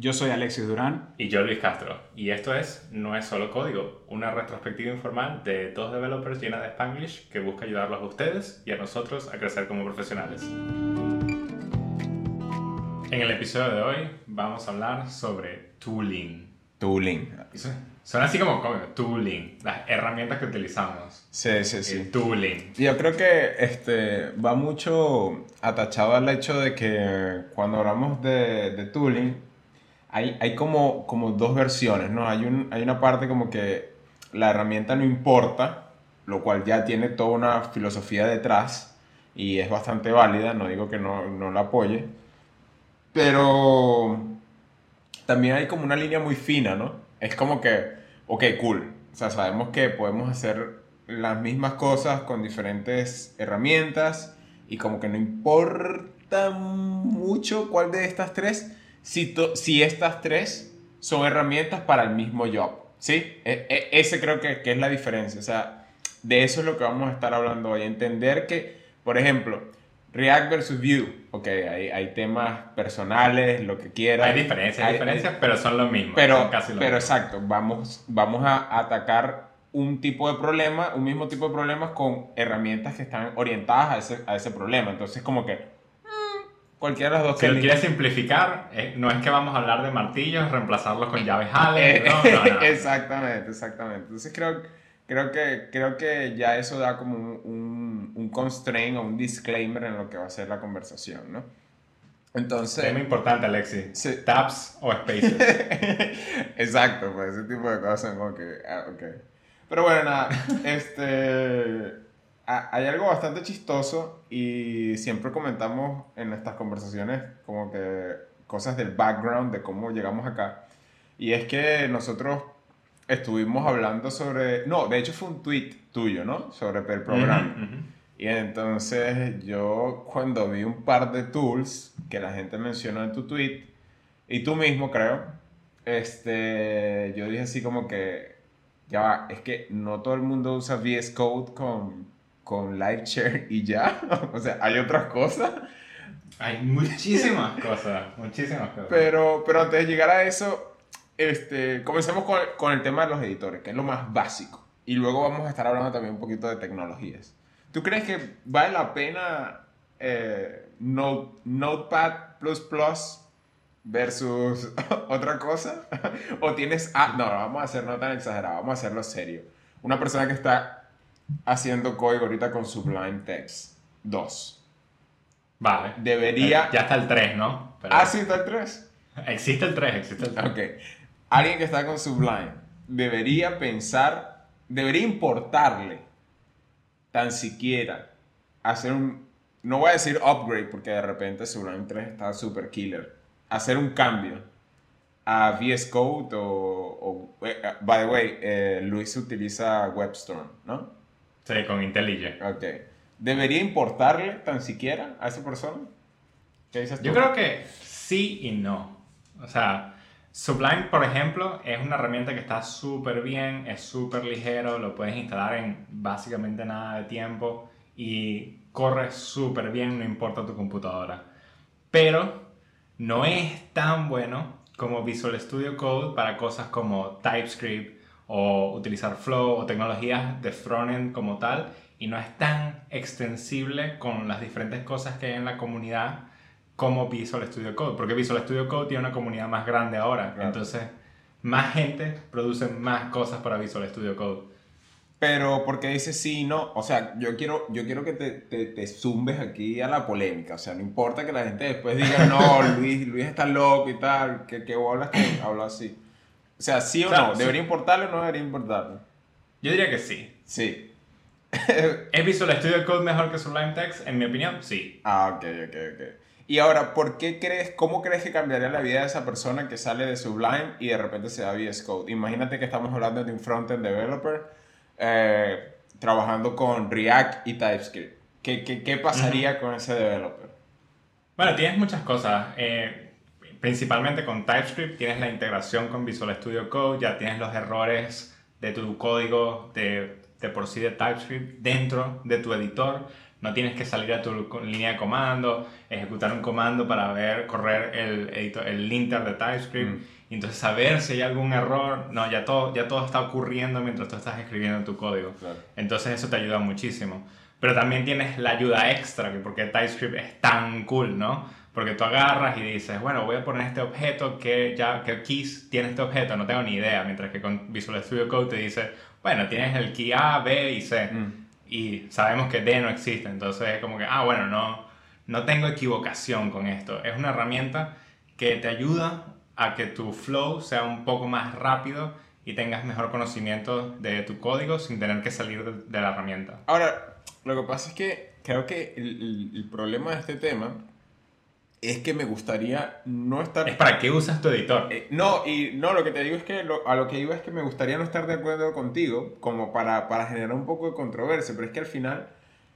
Yo soy Alexis Durán. Y yo Luis Castro. Y esto es No es solo código, una retrospectiva informal de dos developers llena de Spanglish que busca ayudarlos a ustedes y a nosotros a crecer como profesionales. En el episodio de hoy vamos a hablar sobre tooling. Tooling. Son así como, tooling, las herramientas que utilizamos. Sí, sí, sí. El tooling. Yo creo que este, va mucho atachado al hecho de que cuando hablamos de, de tooling, hay, hay como, como dos versiones, ¿no? Hay, un, hay una parte como que la herramienta no importa, lo cual ya tiene toda una filosofía detrás y es bastante válida, no digo que no, no la apoye, pero también hay como una línea muy fina, ¿no? Es como que, ok, cool, o sea, sabemos que podemos hacer las mismas cosas con diferentes herramientas y como que no importa mucho cuál de estas tres, si, si estas tres son herramientas para el mismo job. ¿Sí? E, e, ese creo que, que, es la diferencia. O sea, de eso es lo que vamos a estar hablando hoy. Entender que, por ejemplo, React versus Vue. Ok, hay, hay temas personales, lo que quieras. Hay diferencias, hay, diferencias, pero son lo mismo. Pero, casi pero exacto, vamos, vamos a atacar un tipo de problema, un mismo tipo de problemas con herramientas que están orientadas a ese, a ese problema. Entonces, como que Cualquiera de las dos. Si lo quieres simplificar, eh, no es que vamos a hablar de martillos, reemplazarlos con llaves Allen. No, no, exactamente, exactamente. Entonces creo, creo, que, creo que ya eso da como un, un, constraint o un disclaimer en lo que va a ser la conversación, ¿no? Entonces... Tema importante, Alexi. Tabs o spaces. Exacto, pues ese tipo de cosas como que... Ah, ok. Pero bueno, nada, este hay algo bastante chistoso y siempre comentamos en estas conversaciones como que cosas del background de cómo llegamos acá. Y es que nosotros estuvimos hablando sobre, no, de hecho fue un tweet tuyo, ¿no? Sobre el programa. Y entonces yo cuando vi un par de tools que la gente mencionó en tu tweet, y tú mismo creo, este, yo dije así como que, ya va, es que no todo el mundo usa VS Code con con live share y ya. o sea, hay otras cosas. Hay muchísimas cosas, muchísimas cosas. Pero, pero antes de llegar a eso, este, comencemos con, con, el tema de los editores, que es lo más básico. Y luego vamos a estar hablando también un poquito de tecnologías. ¿Tú crees que vale la pena eh, Notepad versus otra cosa? ¿O tienes... Ah, no, vamos a hacerlo no tan exagerado, vamos a hacerlo serio. Una persona que está haciendo código ahorita con Sublime Text 2. Vale. Debería... Eh, ya está el 3, ¿no? Ah, sí, está el 3. Existe el 3, existe el 3. Ok. Alguien que está con Sublime debería pensar, debería importarle tan siquiera hacer un, no voy a decir upgrade porque de repente Sublime 3 está super killer, hacer un cambio a VS Code o, eh, by the way, eh, Luis utiliza WebStorm, ¿no? Sí, con IntelliJ. Ok. ¿Debería importarle tan siquiera a esa persona? ¿Qué dices tú? Yo creo que sí y no. O sea, Sublime, por ejemplo, es una herramienta que está súper bien, es súper ligero, lo puedes instalar en básicamente nada de tiempo y corre súper bien, no importa tu computadora. Pero no es tan bueno como Visual Studio Code para cosas como TypeScript o utilizar Flow o tecnologías de frontend como tal y no es tan extensible con las diferentes cosas que hay en la comunidad como Visual Studio Code, porque Visual Studio Code tiene una comunidad más grande ahora, entonces más gente produce más cosas para Visual Studio Code. Pero porque dices sí no, o sea, yo quiero, yo quiero que te, te, te, zumbes aquí a la polémica, o sea, no importa que la gente después diga, no, Luis, Luis está loco y tal, que, que bolas que habla así. O sea, sí o no, ¿debería importarle o no debería importarle? Yo diría que sí. Sí. ¿Es Visual Studio Code mejor que Sublime Text? En mi opinión, sí. Ah, ok, ok, ok. Y ahora, ¿por qué crees, cómo crees que cambiaría la vida de esa persona que sale de Sublime y de repente se da VS Code? Imagínate que estamos hablando de un frontend developer eh, trabajando con React y TypeScript. ¿Qué, qué, qué pasaría con ese developer? Bueno, tienes muchas cosas. Eh, principalmente con TypeScript tienes la integración con Visual Studio Code, ya tienes los errores de tu código de, de por sí de TypeScript dentro de tu editor, No tienes que salir a tu línea de comando, ejecutar un comando para ver, correr el, el linter de TypeScript. Mm. Y entonces saber si hay algún error, no, ya todo, ya todo está ocurriendo mientras tú estás escribiendo tu código. Entonces eso te ayuda muchísimo. Pero también tienes la ayuda extra, que porque TypeScript es tan cool, ¿no? Porque tú agarras y dices, bueno, voy a poner este objeto que ya, que keys tiene este objeto, no tengo ni idea. Mientras que con Visual Studio Code te dice, bueno, tienes el key A, B y C. Mm. Y sabemos que D no existe. Entonces es como que, ah, bueno, no, no tengo equivocación con esto. Es una herramienta que te ayuda a que tu flow sea un poco más rápido y tengas mejor conocimiento de tu código sin tener que salir de, la herramienta. Ahora, lo que pasa es que creo que el, el problema de este tema es que me gustaría no estar... Es para qué usas tu editor. Eh, no, y no, lo que te digo es que a lo que iba es que me gustaría no estar de acuerdo contigo, como para, para generar un poco de controversia, pero es que al final,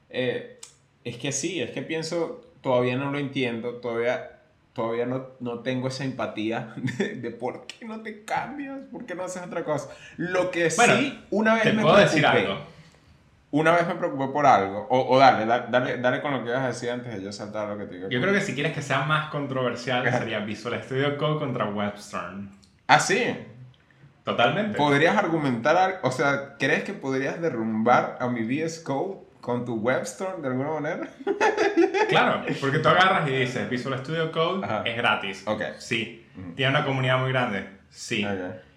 eh, es que sí, es que pienso, todavía no lo entiendo, todavía, todavía no, no tengo esa empatía de, por qué no te cambias, por qué no haces otra cosa. Lo que sí, una vez te puedo decir algo una vez me preocupé por algo, o, o dale, dale, dale, con lo que ibas a decir antes de yo saltar lo que te digo. Yo creo que si quieres que sea más controversial sería Visual Studio Code contra Webstern. ¿Ah, sí? Totalmente. ¿Podrías argumentar, o sea, crees que podrías derrumbar a mi VS Code con tu Webstern de alguna manera? claro, porque tú agarras y dices, Visual Studio Code es gratis. Ok. Sí. ¿Tiene una comunidad muy grande? Sí.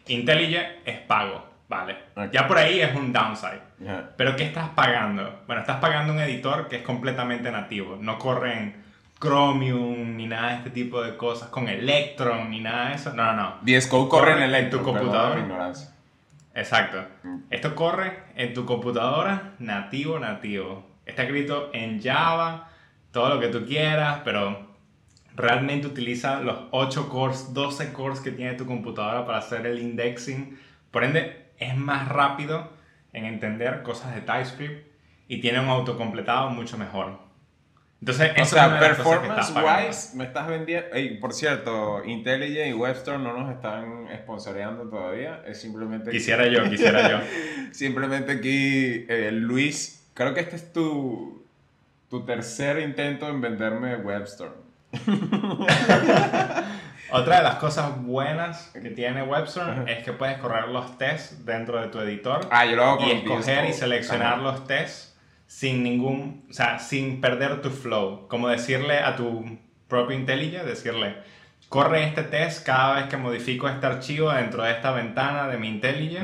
IntelliJ es pago. Vale. Ya por ahí es un downside. Pero ¿qué estás pagando? Bueno, estás pagando un editor que es completamente nativo. No corre en Chromium ni nada de este tipo de cosas, con Electron ni nada de eso. No, no, no. Code corre, en Electron. tu computadora. Exacto. Mm. Esto corre en tu computadora nativo, nativo. Está escrito en Java, todo lo que tú quieras, pero realmente utiliza los 8 cores, 12 cores que tiene tu computadora para hacer el indexing. Por ende, es más rápido en entender cosas de TypeScript y tiene un autocompletado mucho mejor. Entonces, o sea, performance wise me estás vendiendo. por cierto, IntelliJ y Webster no nos están sponsoreando todavía. Es simplemente. Quisiera yo, quisiera yo. simplemente aquí, eh, Luis, creo que este es tu, tu tercer intento en venderme Webster. Otra de las cosas buenas que tiene Webster es que puedes correr los tests dentro de tu editor ah, yo lo hago y escoger y seleccionar los tests sin ningún, o sea, sin perder tu flow. Como decirle a tu propio IntelliJ, decirle, corre este test cada vez que modifico este archivo dentro de esta ventana de mi IntelliJ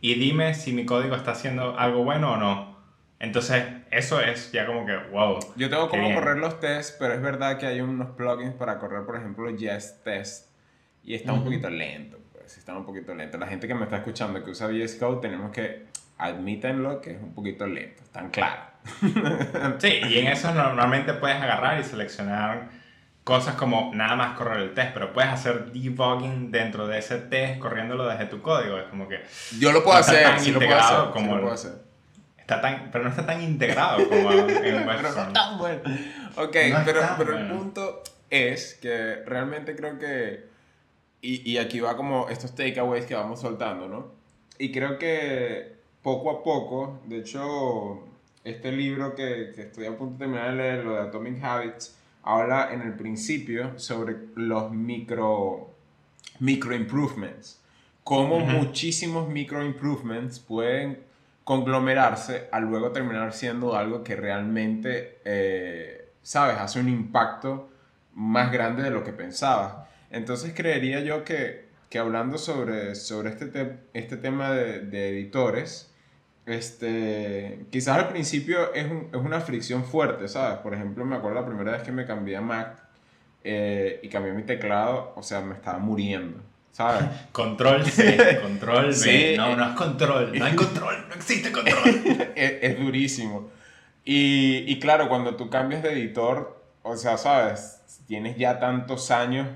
y dime si mi código está haciendo algo bueno o no. Entonces, eso es ya como que, wow. Yo tengo como correr los tests, pero es verdad que hay unos plugins para correr, por ejemplo, Yes Test. Y está un poquito lento, pues, está un poquito lento. La gente que me está escuchando que usa VS Code, tenemos que admítenlo que es un poquito lento, tan claro. sí, y en eso normalmente puedes agarrar y seleccionar cosas como nada más correr el test, pero puedes hacer debugging dentro de ese test corriéndolo desde tu código. Es como que. Yo lo puedo hacer, sí lo puedo hacer, como lo puedo hacer pero no está tan integrado como en no tan bueno. Ok, pero, pero el punto es que realmente creo que. Y, y aquí va como estos takeaways que vamos soltando, ¿no? Y creo que poco a poco, de hecho, este libro que, que estoy a punto de terminar de leer, lo de Atomic Habits, habla en el principio sobre los micro, micro improvements. Cómo muchísimos micro improvements pueden conglomerarse a luego terminar siendo algo que realmente, eh, ¿sabes?, hace un impacto más grande de lo que pensabas. Entonces creería yo que, que hablando sobre, sobre este, este tema de, de, editores, este, quizás al principio es, es, una fricción fuerte, ¿sabes? Por ejemplo, me acuerdo la primera vez que me cambié a Mac eh, y cambié mi teclado, o sea, me estaba muriendo. ¿Sabes? Control C, control B. No, no es control, no hay control, no existe control. es, durísimo. Y, y, claro, cuando tú cambias de editor, o sea, ¿sabes? Tienes ya tantos años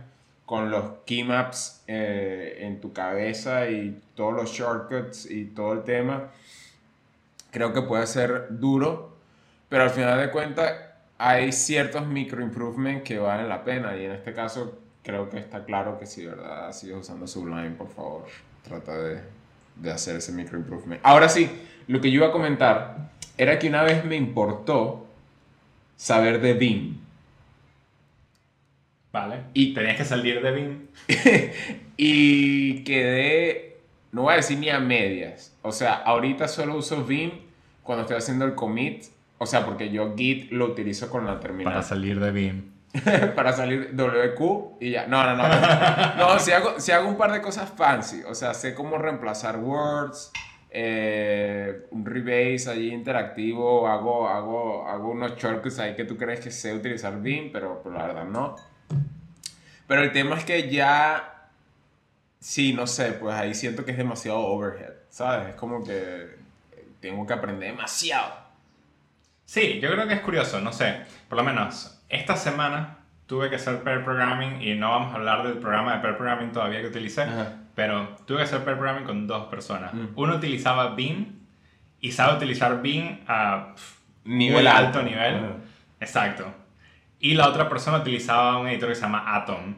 con los keymaps eh, en tu cabeza y todos los shortcuts y todo el tema, creo que puede ser duro, pero al final de cuentas hay ciertos micro improvements que valen la pena y en este caso creo que está claro que si verdad sigues usando Sublime, por favor, trata de, de hacer ese micro improvement. Ahora sí, lo que yo iba a comentar era que una vez me importó saber de Vim. Vale. Y tenías que salir de Vim. y quedé, no voy a decir ni a medias. O sea, ahorita solo uso Vim cuando estoy haciendo el commit. O sea, porque yo Git lo utilizo con la terminal. Para salir de Vim. para salir WQ y ya. No, no, no. No, si hago, si hago un par de cosas fancy. O sea, sé cómo reemplazar words, eh, un rebase allí interactivo. Hago, hago, hago unos shortcuts ahí que tú crees que sé utilizar Vim, pero, pero la verdad no. Pero el tema es que ya. Sí, no sé, pues ahí siento que es demasiado overhead, ¿sabes? Es como que tengo que aprender demasiado. Sí, yo creo que es curioso, no sé. Por lo menos esta semana tuve que hacer pair programming y no vamos a hablar del programa de pair programming todavía que utilicé, pero tuve que hacer pair programming con dos personas. Mm. Uno utilizaba Beam y sabe utilizar Beam a nivel alto, nivel. Exacto. Y la otra persona utilizaba un editor que se llama Atom.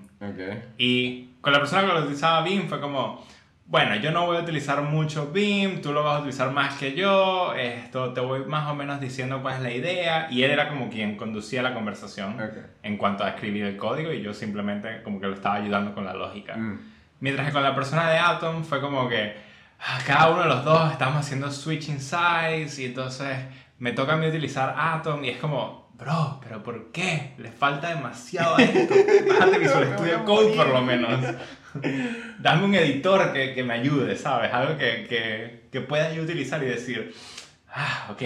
Y con la persona que lo utilizaba Beam fue como, bueno, yo no voy a utilizar mucho BIM, tú lo vas a utilizar más que yo, esto te voy más o menos diciendo cuál es la idea, y él era como quien conducía la conversación en cuanto a escribir el código y yo simplemente como que lo estaba ayudando con la lógica. Mm. Mientras que con la persona de Atom fue como que ah, cada uno de los dos estamos haciendo switching size y entonces me toca a mí utilizar Atom y es como, bro, pero ¿por qué? Le falta demasiado a esto. Bájate Visual Studio Code por lo menos. Dame un editor que, que, me ayude, ¿sabes? Algo que, que, que, pueda yo utilizar y decir, ah, ok,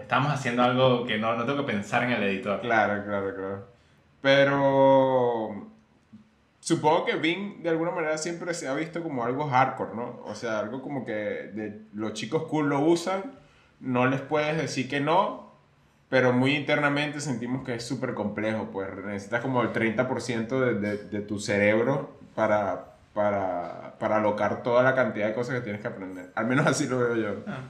estamos haciendo algo que no, no tengo que pensar en el editor. Claro, claro, claro. Pero supongo que Bing de alguna manera siempre se ha visto como algo hardcore, ¿no? O sea, algo como que de, los chicos cool lo usan, no les puedes decir que no, pero muy internamente sentimos que es súper complejo, pues necesitas como el 30% de, de, de, tu cerebro para, para, para alocar toda la cantidad de cosas que tienes que aprender. Al menos así lo veo yo. Ah.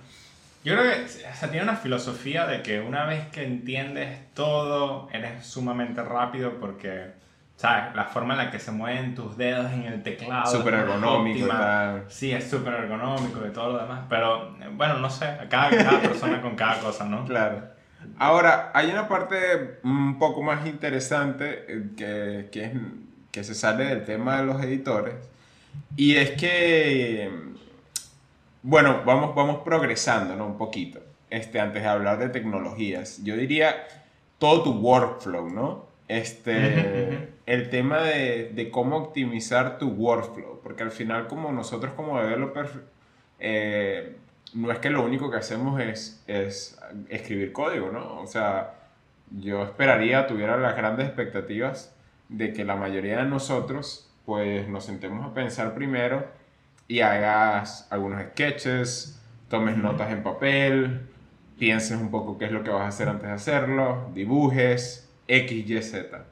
Yo creo que o tiene una filosofía de que una vez que entiendes todo, eres sumamente rápido porque, ¿sabes? La forma en la que se mueven tus dedos en el teclado. Súper ergonómico. Sí, es súper ergonómico y todo lo demás. Pero, bueno, no sé, cada, cada persona con cada cosa, ¿no? Claro. Ahora, hay una parte un poco más interesante eh, que, que es que se sale del tema de los editores. Y es que, bueno, vamos, vamos progresando ¿no? un poquito, este, antes de hablar de tecnologías. Yo diría todo tu workflow, ¿no? Este, el tema de, de, cómo optimizar tu workflow, porque al final como nosotros como developers, eh, no es que lo único que hacemos es, es escribir código, ¿no? O sea, yo esperaría, tuviera las grandes expectativas de que la mayoría de nosotros pues nos sentemos a pensar primero y hagas algunos sketches, tomes notas en papel, pienses un poco qué es lo que vas a hacer antes de hacerlo, dibujes, X, Y, Z.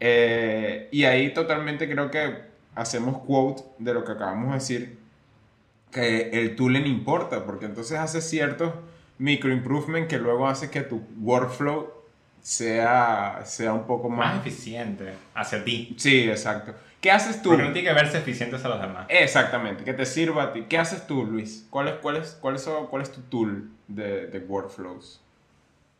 Eh, y ahí totalmente creo que hacemos quote de lo que acabamos de decir, que el tooling importa, porque entonces hace ciertos micro improvement que luego hace que tu workflow sea, sea un poco más... Más eficiente hacia ti. Sí, exacto. ¿Qué haces tú? Porque no tiene que verse eficientes a los demás. Exactamente, que te sirva a ti. ¿Qué haces tú, Luis? ¿Cuál es, cuál es, cuál es, cuál es tu tool de, de, workflows?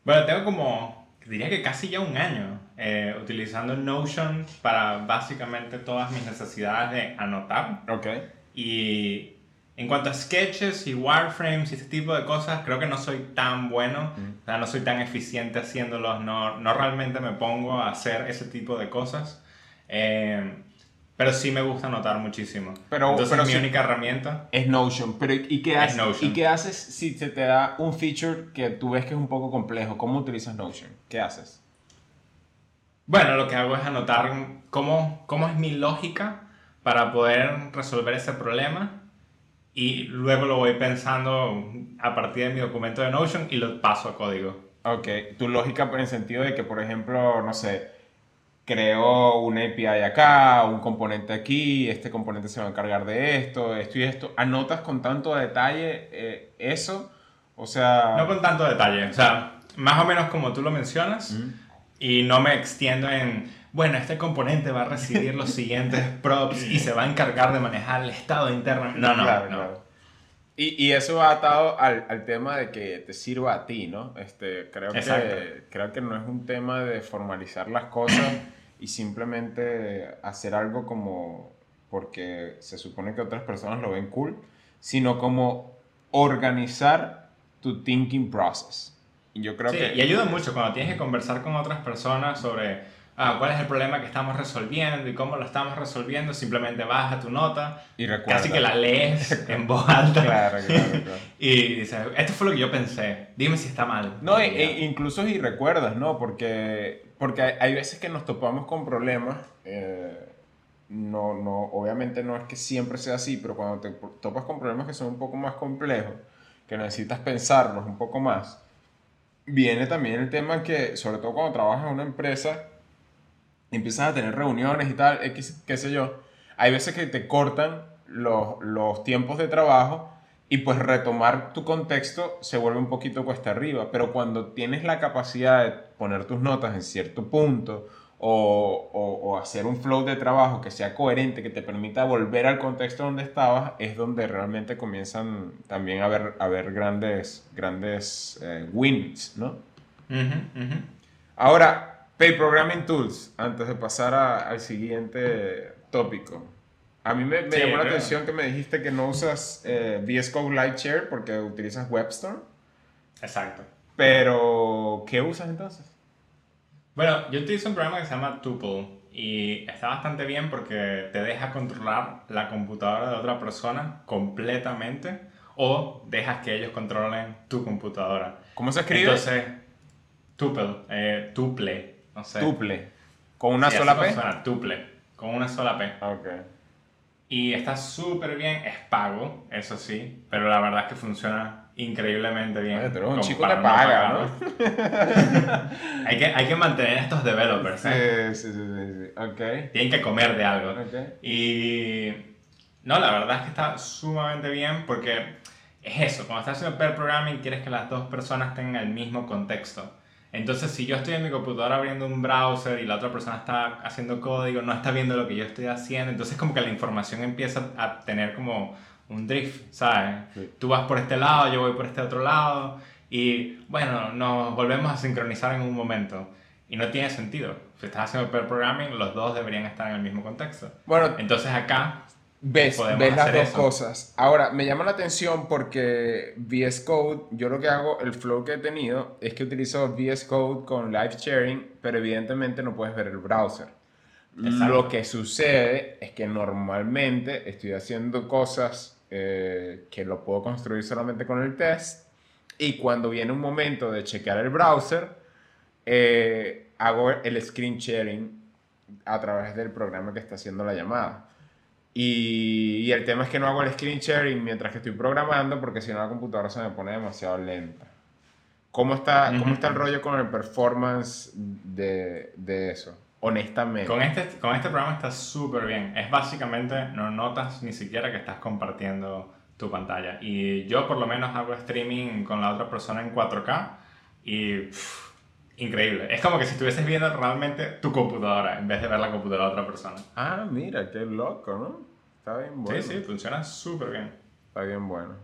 Bueno, tengo como, diría que casi ya un año eh, utilizando Notion para básicamente todas mis necesidades de anotar. Ok. Y en cuanto a sketches y wireframes y este tipo de cosas, creo que no soy tan bueno, o sea, no soy tan eficiente haciéndolos, no, no realmente me pongo a hacer ese tipo de cosas. Eh, pero sí me gusta anotar muchísimo. Pero, Entonces pero mi única herramienta es Notion. Pero ¿y qué, haces, ¿y qué haces si se te da un feature que tú ves que es un poco complejo? ¿Cómo utilizas Notion? ¿Qué haces? Bueno, lo que hago es anotar cómo, cómo es mi lógica para poder resolver ese problema y luego lo voy pensando a partir de mi documento de Notion y lo paso a código. Ok, tu lógica en el sentido de que, por ejemplo, no sé, creo un API acá, un componente aquí, este componente se va a encargar de esto, esto y esto. ¿Anotas con tanto detalle eh, eso? O sea... No con tanto detalle, o sea, más o menos como tú lo mencionas y no me extiendo en bueno, este componente va a recibir los siguientes props y se va a encargar de manejar el estado interno. No, no, no. Y, y, eso va atado al, al, tema de que te sirva a ti, ¿no? Este, creo, que, creo que no es un tema de formalizar las cosas y simplemente hacer algo como porque se supone que otras personas lo ven cool, sino como organizar tu thinking process. Y yo creo que... Y ayuda mucho cuando tienes que conversar con otras personas sobre ah, cuál es el problema que estamos resolviendo y cómo lo estamos resolviendo, simplemente baja tu nota, y casi que la lees en voz alta. claro, claro, claro. y dices, esto fue lo que yo pensé, dime si está mal. No, e, e incluso y recuerdas, ¿no? Porque, porque hay, veces que nos topamos con problemas. Eh, no, no, obviamente no es que siempre sea así, pero cuando te topas con problemas que son un poco más complejos, que necesitas pensarlos un poco más, viene también el tema que, sobre todo cuando trabajas en una empresa, empiezas a tener reuniones y tal, X, qué sé yo, hay veces que te cortan los, los tiempos de trabajo y pues retomar tu contexto se vuelve un poquito cuesta arriba, pero cuando tienes la capacidad de poner tus notas en cierto punto, o, o, hacer un flow de trabajo que sea coherente, que te permita volver al contexto donde estabas, es donde realmente comienzan también a haber, a ver grandes, grandes eh, wins, ¿no? Ahora, Pay Programming Tools, antes de pasar al siguiente tópico. A mí me, llamó la atención que me dijiste que no usas eh, VS Code Lightshare porque utilizas WebStorm. Exacto. Pero, ¿qué usas entonces? Bueno, yo utilizo un programa que se llama Tuple y está bastante bien porque te deja controlar la computadora de otra persona completamente o dejas que ellos controlen tu computadora. ¿Cómo se escribe? Entonces, Tuple, eh, Tuple, no sé. Tuple. ¿Con una sola P? tuple, con una sola P. Ok. Y está súper bien, es pago, eso sí, pero la verdad es que funciona increíblemente bien. pero un chico le paga, ¿no? hay, que, hay que mantener estos developers, ¿eh? Sí, sí, sí, sí, ok. Tienen que comer de algo. Y... No, la verdad es que está sumamente bien porque es eso, cuando estás haciendo pair programming quieres que las dos personas tengan el mismo contexto. Entonces, si yo estoy en mi computadora abriendo un browser y la otra persona está haciendo código, no está viendo lo que yo estoy haciendo, entonces como que la información empieza a tener como un drift, ¿sabes? Tú vas por este lado, yo voy por este otro lado y bueno, nos volvemos a sincronizar en un momento. Y no tiene sentido. Si estás haciendo pair programming, los dos deberían estar en el mismo contexto. Bueno, entonces acá ves, ves las dos cosas. Ahora, me llama la atención porque VS Code, yo lo que hago, el flow que he tenido es que utilizo VS Code con live sharing, pero evidentemente no puedes ver el browser. Lo que sucede es que normalmente estoy haciendo cosas eh, que lo puedo construir solamente con el test. Y cuando viene un momento de chequear el browser, eh, hago el screen sharing a través del programa que está haciendo la llamada. Y, el tema es que no hago el screen sharing mientras que estoy programando porque si no la computadora se me pone demasiado lenta. ¿Cómo está, ¿cómo está el rollo con el performance de, de eso? honestamente. Con este, con este programa está súper bien. Es básicamente, no notas ni siquiera que estás compartiendo tu pantalla. Y yo por lo menos hago streaming con la otra persona en 4K y increíble. Es como que si estuvieses viendo realmente tu computadora en vez de ver la computadora de otra persona. Ah, mira, qué loco, ¿no? Está bien bueno. Sí, sí, funciona súper bien. Está bien bueno.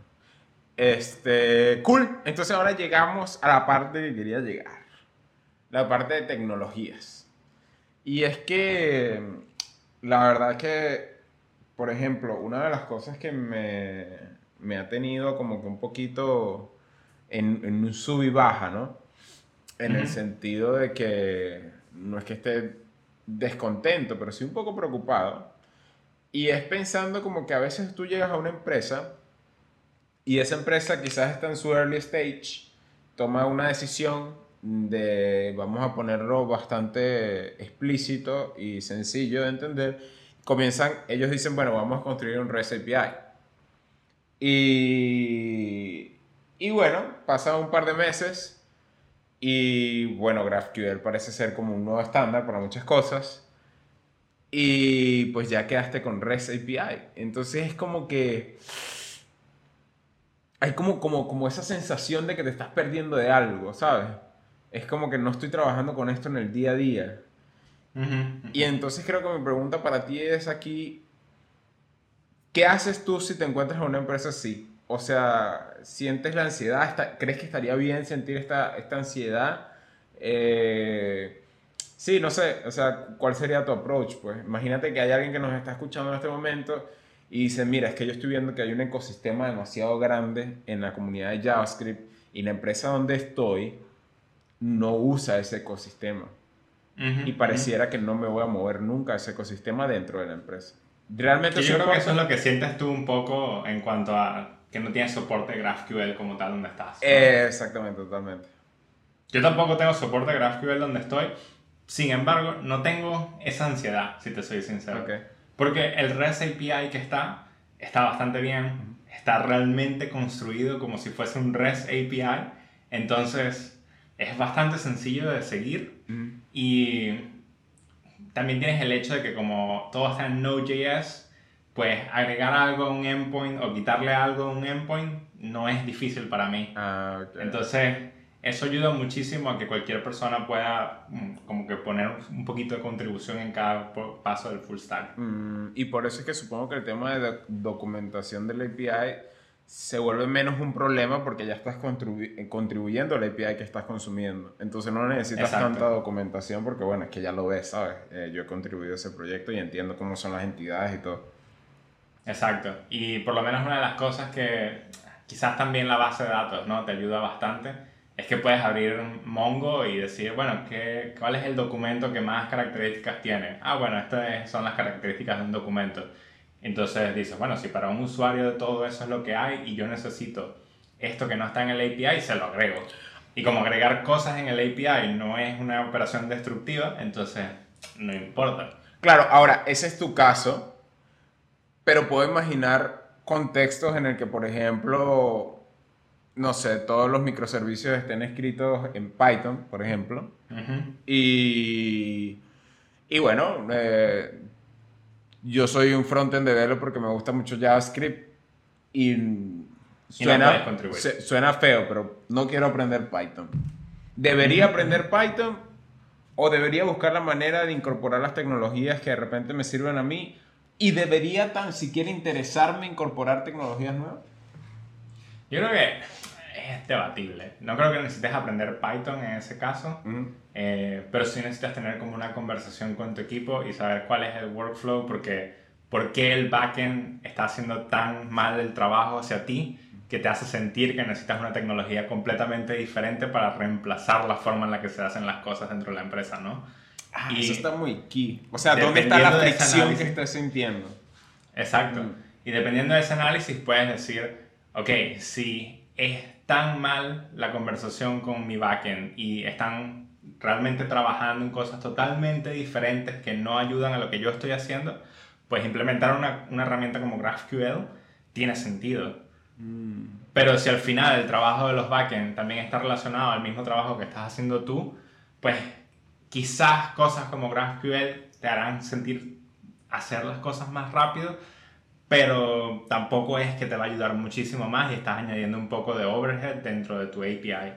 Este, cool. Entonces ahora llegamos a la parte que quería llegar. La parte de tecnologías. Y es que la verdad es que, por ejemplo, una de las cosas que me, me ha tenido como que un poquito en, en un sub y baja, ¿no? En el sentido de que no es que esté descontento, pero sí un poco preocupado. Y es pensando como que a veces tú llegas a una empresa y esa empresa quizás está en su early stage, toma una decisión de, vamos a ponerlo bastante explícito y sencillo de entender, comienzan, ellos dicen, bueno, vamos a construir un REST API. Y, y bueno, pasan un par de meses y bueno, GraphQL parece ser como un nuevo estándar para muchas cosas. Y pues ya quedaste con REST API. Entonces es como que hay como, como, como esa sensación de que te estás perdiendo de algo, ¿sabes? es como que no estoy trabajando con esto en el día a día. Y entonces creo que mi pregunta para ti es aquí, ¿qué haces tú si te encuentras en una empresa así? O sea, ¿sientes la ansiedad? ¿Crees que estaría bien sentir esta, esta ansiedad? Eh, sí, no sé, o sea, ¿cuál sería tu approach? Pues imagínate que hay alguien que nos está escuchando en este momento y dice, mira, es que yo estoy viendo que hay un ecosistema demasiado grande en la comunidad de JavaScript y la empresa donde estoy no usa ese ecosistema. y pareciera que no me voy a mover nunca ese ecosistema dentro de la empresa. Realmente yo creo que eso es lo que sientes tú un poco en cuanto a que no tienes soporte GraphQL como tal donde estás. exactamente, totalmente. Yo tampoco tengo soporte GraphQL donde estoy. Sin embargo, no tengo esa ansiedad, si te soy sincero. Porque el REST API que está, está bastante bien. Está realmente construido como si fuese un REST API. Entonces, es bastante sencillo de seguir. Y también tienes el hecho de que como todo está en Node.js, pues agregar algo a un endpoint o quitarle algo a un endpoint no es difícil para mí. Ah, Entonces, eso ayuda muchísimo a que cualquier persona pueda mm, como que poner un poquito de contribución en cada paso del full stack. Mm, y por eso es que supongo que el tema de documentación del API se vuelve menos un problema porque ya estás contribuyendo al API que estás consumiendo. Entonces no necesitas tanta documentación porque, bueno, es que ya lo ves, ¿sabes? Eh, yo he contribuido a ese proyecto y entiendo cómo son las entidades y todo. Exacto. Y por lo menos una de las cosas que quizás también la base de datos, ¿no? Te ayuda bastante. Es que puedes abrir Mongo y decir, bueno, ¿qué, ¿cuál es el documento que más características tiene? Ah, bueno, estas son las características de un documento entonces dices, bueno, si para un usuario de todo eso es lo que hay y yo necesito esto que no está en el API, se lo agrego. Y como agregar cosas en el API no es una operación destructiva, entonces no importa. Claro, ahora, ese es tu caso, pero puedo imaginar contextos en el que, por ejemplo, no sé, todos los microservicios estén escritos en Python, por ejemplo, y, y bueno, eh, yo soy un frontend developer porque me gusta mucho JavaScript y suena, suena feo, pero no quiero aprender Python. ¿Debería aprender Python o debería buscar la manera de incorporar las tecnologías que de repente me sirven a mí? ¿Y debería tan siquiera interesarme incorporar tecnologías nuevas? Yo creo que es debatible. No creo que necesites aprender Python en ese caso, eh, pero sí necesitas tener como una conversación con tu equipo y saber cuál es el workflow, porque por qué el backend está haciendo tan mal el trabajo hacia ti que te hace sentir que necesitas una tecnología completamente diferente para reemplazar la forma en la que se hacen las cosas dentro de la empresa, ¿no? Ah, y eso está muy key. O sea, ¿dónde está la fricción que estás sintiendo? Exacto. Y dependiendo de ese análisis puedes decir, ok, si es tan mal la conversación con mi backend y están realmente trabajando en cosas totalmente diferentes que no ayudan a lo que yo estoy haciendo, pues implementar una, una herramienta como GraphQL tiene sentido. Mm. Pero si al final el trabajo de los backend también está relacionado al mismo trabajo que estás haciendo tú, pues quizás cosas como GraphQL te harán sentir hacer las cosas más rápido, pero tampoco es que te va a ayudar muchísimo más y estás añadiendo un poco de overhead dentro de tu API.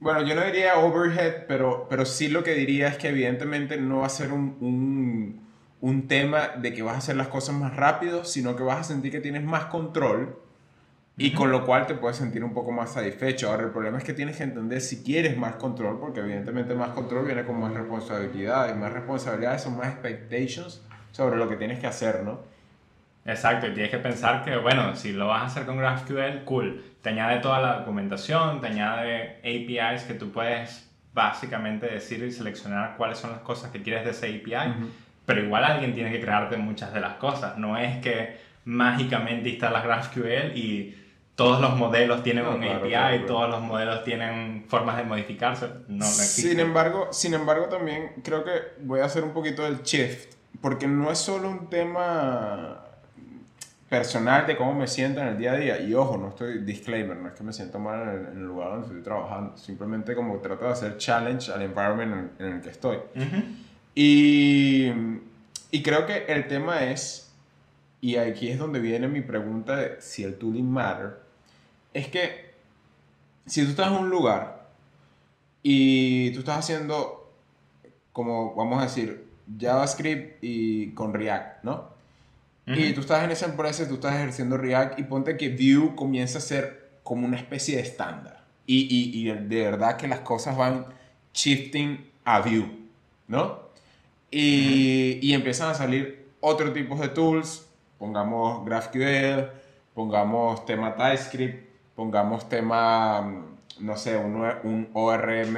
Bueno, yo no diría overhead, pero, pero sí lo que diría es que evidentemente no va a ser un, un, un tema de que vas a hacer las cosas más rápido, sino que vas a sentir que tienes más control y con lo cual te puedes sentir un poco más satisfecho. Ahora, el problema es que tienes que entender si quieres más control, porque evidentemente más control viene con más responsabilidad y más responsabilidades son más expectations sobre lo que tienes que hacer, ¿no? Exacto, y tienes que pensar que, bueno, si lo vas a hacer con GraphQL, cool. Te añade toda la documentación, te añade APIs que tú puedes básicamente decir y seleccionar cuáles son las cosas que quieres de ese API, pero igual alguien tiene que crearte muchas de las cosas. No es que mágicamente instalas GraphQL y todos los modelos tienen un API, y todos los modelos tienen formas de modificarse. No, sin, embargo, sin embargo, también creo que voy a hacer un poquito del shift, porque no es solo un tema personal de cómo me siento en el día a día. Y ojo, no estoy disclaimer, no es que me siento mal en el, lugar donde estoy trabajando, simplemente como trato de hacer challenge al environment en, el que estoy. y, y creo que el tema es, y aquí es donde viene mi pregunta de si el tooling matter, es que si tú estás en un lugar y tú estás haciendo, como vamos a decir, JavaScript y con React, ¿no? Y tú estás en esa empresa, tú estás ejerciendo React y ponte que Vue comienza a ser como una especie de estándar. Y, y, y, de verdad que las cosas van shifting a Vue, ¿no? Y, y empiezan a salir otro tipo de tools, pongamos GraphQL, pongamos tema TypeScript, pongamos tema, no sé, un, un ORM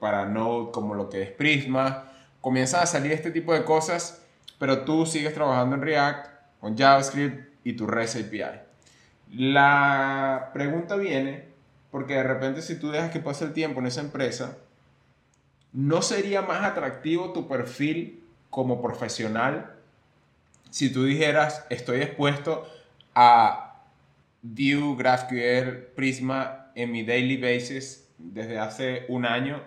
para Node como lo que es Prisma. Comienzan a salir este tipo de cosas, pero tú sigues trabajando en React, con JavaScript y tu REST API. La pregunta viene porque de repente si tú dejas que pase el tiempo en esa empresa, ¿no sería más atractivo tu perfil como profesional si tú dijeras, estoy expuesto a Vue, GraphQL, Prisma en mi daily basis desde hace un año?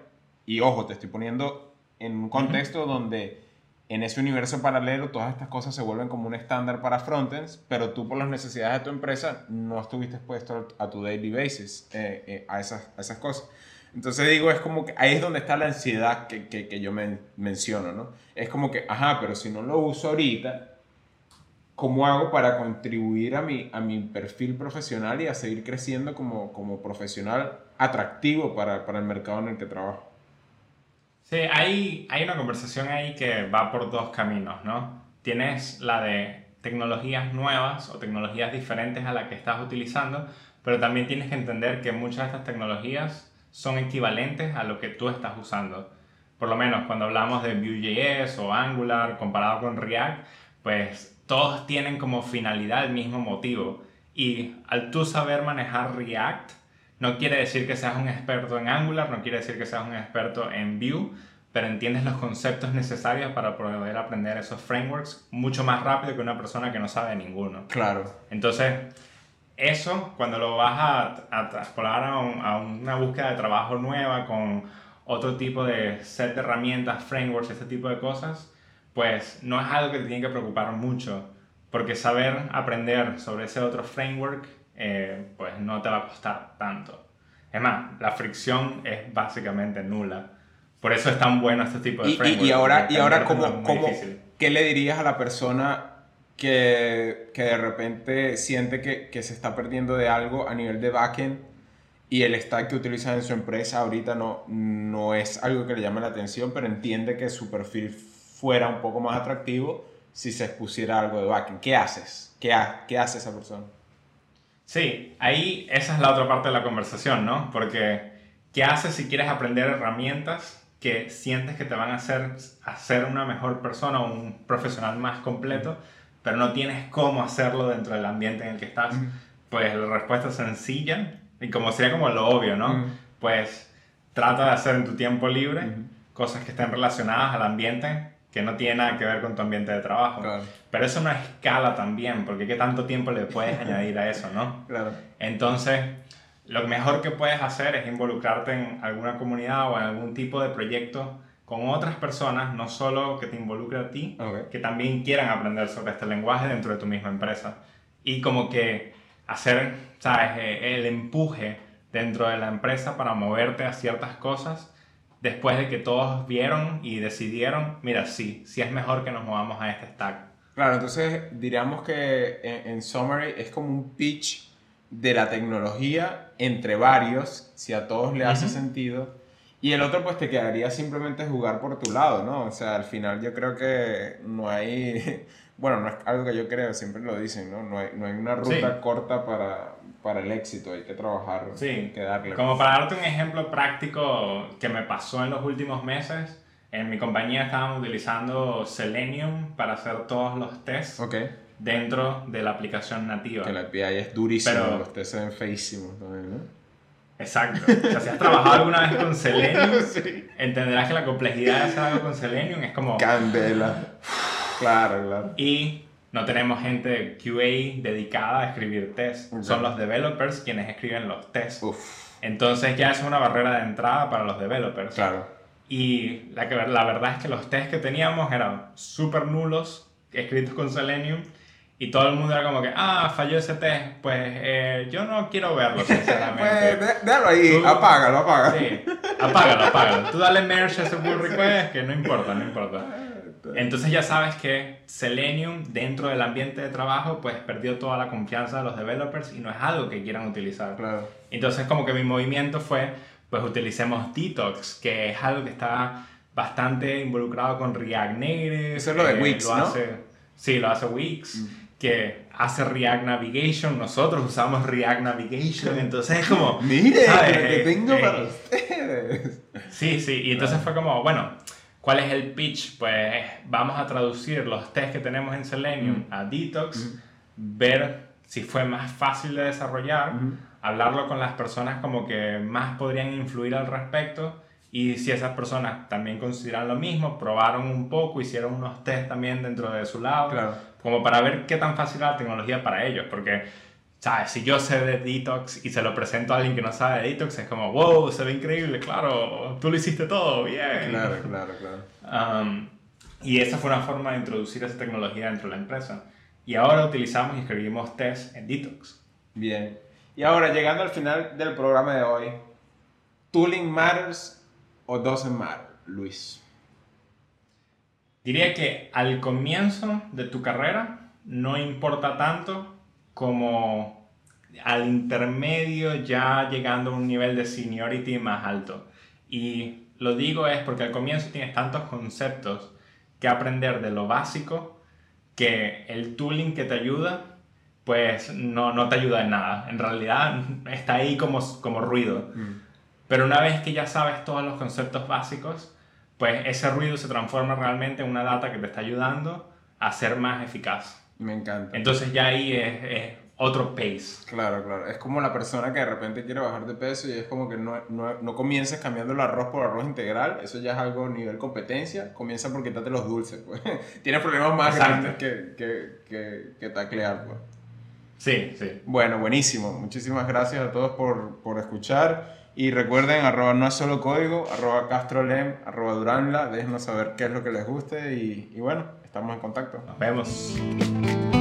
Y ojo, te estoy poniendo en un contexto donde en ese universo paralelo todas estas cosas se vuelven como un estándar para frontends, pero tú por las necesidades de tu empresa no estuviste expuesto a tu daily basis eh, eh, a, esas, a esas cosas. Entonces digo, es como que ahí es donde está la ansiedad que, que, que yo me menciono, ¿no? Es como que, ajá, pero si no lo uso ahorita, ¿cómo hago para contribuir a mi, a mi perfil profesional y a seguir creciendo como, como profesional atractivo para, para el mercado en el que trabajo? Sí, hay, hay una conversación ahí que va por dos caminos, ¿no? Tienes la de tecnologías nuevas o tecnologías diferentes a las que estás utilizando, pero también tienes que entender que muchas de estas tecnologías son equivalentes a lo que tú estás usando. Por lo menos cuando hablamos de Vue.js o Angular comparado con React, pues todos tienen como finalidad el mismo motivo. Y al tú saber manejar React, no quiere decir que seas un experto en Angular, no quiere decir que seas un experto en Vue, pero entiendes los conceptos necesarios para poder aprender esos frameworks mucho más rápido que una persona que no sabe ninguno. Claro. Entonces, eso, cuando lo vas a, a traspolar a, a, una búsqueda de trabajo nueva con otro tipo de set de herramientas, frameworks, ese tipo de cosas, pues no es algo que te tiene que preocupar mucho, porque saber aprender sobre ese otro framework eh, pues no te va a costar tanto. Es más, la fricción es básicamente nula. Por eso es tan bueno este tipo de y, framework. Y, ahora, y ahora ¿cómo, cómo, ¿qué le dirías a la persona que, que de repente siente que, que, se está perdiendo de algo a nivel de backend y el stack que utiliza en su empresa ahorita no, no es algo que le llame la atención, pero entiende que su perfil fuera un poco más atractivo si se expusiera algo de backend? ¿Qué haces? ¿Qué, ha, qué hace esa persona? Sí, ahí esa es la otra parte de la conversación, ¿no? Porque, ¿qué haces si quieres aprender herramientas que sientes que te van a hacer, hacer una mejor persona o un profesional más completo, pero no tienes cómo hacerlo dentro del ambiente en el que estás? Pues la respuesta es sencilla y como sería como lo obvio, ¿no? Pues trata de hacer en tu tiempo libre cosas que estén relacionadas al ambiente que no tiene nada que ver con tu ambiente de trabajo. Pero eso no escala también, porque qué tanto tiempo le puedes añadir a eso, ¿no? Claro. Entonces, lo mejor que puedes hacer es involucrarte en alguna comunidad o en algún tipo de proyecto con otras personas, no solo que te involucre a ti, que también quieran aprender sobre este lenguaje dentro de tu misma empresa. Y como que hacer, ¿sabes?, eh, el empuje dentro de la empresa para moverte a ciertas cosas después de que todos vieron y decidieron, mira, sí, sí es mejor que nos movamos a este stack. Claro, entonces diríamos que en, summary es como un pitch de la tecnología entre varios, si a todos le hace sentido. Y el otro pues te quedaría simplemente jugar por tu lado, ¿no? O sea, al final yo creo que no hay, bueno, no es algo que yo creo, siempre lo dicen, ¿no? No hay, no hay una ruta corta para, para el éxito, hay que trabajar, sí. hay que darle. Como para darte un ejemplo práctico que me pasó en los últimos meses, en mi compañía estábamos utilizando Selenium para hacer todos los tests okay. dentro de la aplicación nativa. Que la API es durísima, Pero, los tests se ven feísimos también, ¿no? Exacto. O sea, si has trabajado alguna vez con Selenium, sí. entenderás que la complejidad de hacer algo con Selenium es como... Candela. claro, claro. Y no tenemos gente QA dedicada a escribir tests. Son los developers quienes escriben los tests. Entonces ya es una barrera de entrada para los developers. Claro. Y la, la verdad es que los tests que teníamos eran súper nulos, escritos con Selenium. Y todo el mundo era como que, ah, falló ese test. Pues eh, yo no quiero verlo, sinceramente. pues déjalo ahí, apágalo, apágalo. Sí, apágalo, apágalo. Tú dale merge a ese pull request, que no importa, no importa. Entonces ya sabes que Selenium dentro del ambiente de trabajo pues perdió toda la confianza de los developers y no es algo que quieran utilizar. Claro. Entonces como que mi movimiento fue pues utilicemos Detox, que es algo que está bastante involucrado con React Native. Eso es lo de Wix, lo ¿no? Hace, sí, lo hace Wix. Que hace React Navigation, nosotros usamos React Navigation, entonces es como... Mire, ¿sabes? lo que tengo Eh, para ustedes. Sí, sí, y entonces fue como, bueno, ¿cuál es el pitch? Pues vamos a traducir los tests que tenemos en Selenium a Detox, ver si fue más fácil de desarrollar, hablarlo con las personas como que más podrían influir al respecto y si esas personas también consideran lo mismo, probaron un poco, hicieron unos tests también dentro de su lado, Claro. como para ver qué tan fácil era la tecnología para ellos, porque ¿sabes? Si yo sé de Detox y se lo presento a alguien que no sabe de Detox, es como, wow, se ve increíble, claro, tú lo hiciste todo, bien. Claro, claro, claro. Um, y esa fue una forma de introducir esa tecnología dentro de la empresa. Y ahora utilizamos y escribimos tests en Detox. Bien. Y ahora, llegando al final del programa de hoy, ¿Tooling matters o doesn't matter, Luis? Diría que al comienzo de tu carrera no importa tanto como al intermedio ya llegando a un nivel de seniority más alto. Y lo digo es porque al comienzo tienes tantos conceptos que aprender de lo básico que el tooling que te ayuda pues no, no te ayuda en nada. En realidad está ahí como, como ruido. Pero una vez que ya sabes todos los conceptos básicos, pues ese ruido se transforma realmente en una data que te está ayudando a ser más eficaz. Me encanta. Entonces ya ahí es, es otro pace. Claro, claro. Es como la persona que de repente quiere bajar de peso y es como que no, no, no comiences cambiando el arroz por arroz integral. Eso ya es algo nivel competencia. Comienza por quitarte los dulces, pues. Tienes problemas más Exacto. grandes que, que, que, que taclear, pues. Sí, sí. Bueno, buenísimo. Muchísimas gracias a todos por, por escuchar. Y recuerden, arroba no es solo código, arroba castrolem, arroba duranla. Déjenos saber qué es lo que les guste y, y bueno, estamos en contacto. Nos vemos.